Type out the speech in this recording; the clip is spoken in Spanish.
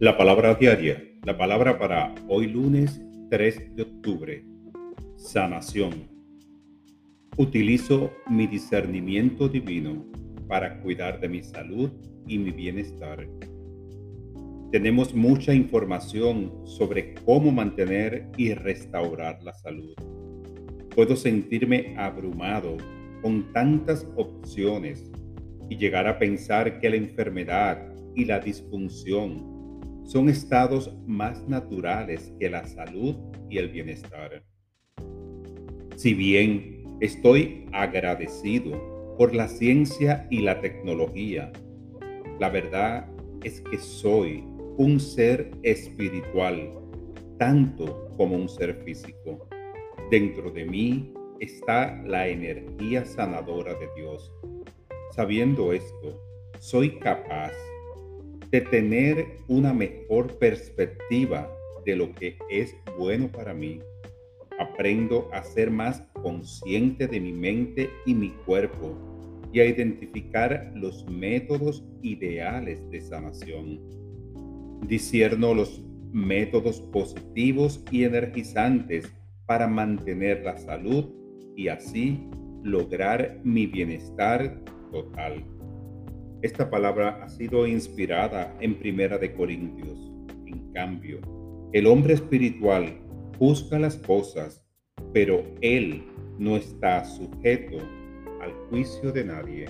La palabra diaria, la palabra para hoy lunes 3 de octubre, sanación. Utilizo mi discernimiento divino para cuidar de mi salud y mi bienestar. Tenemos mucha información sobre cómo mantener y restaurar la salud. Puedo sentirme abrumado con tantas opciones y llegar a pensar que la enfermedad y la disfunción son estados más naturales que la salud y el bienestar. Si bien estoy agradecido por la ciencia y la tecnología, la verdad es que soy un ser espiritual tanto como un ser físico. Dentro de mí está la energía sanadora de Dios. Sabiendo esto, soy capaz tener una mejor perspectiva de lo que es bueno para mí. Aprendo a ser más consciente de mi mente y mi cuerpo y a identificar los métodos ideales de sanación. Discierno los métodos positivos y energizantes para mantener la salud y así lograr mi bienestar total. Esta palabra ha sido inspirada en Primera de Corintios. En cambio, el hombre espiritual juzga las cosas, pero él no está sujeto al juicio de nadie.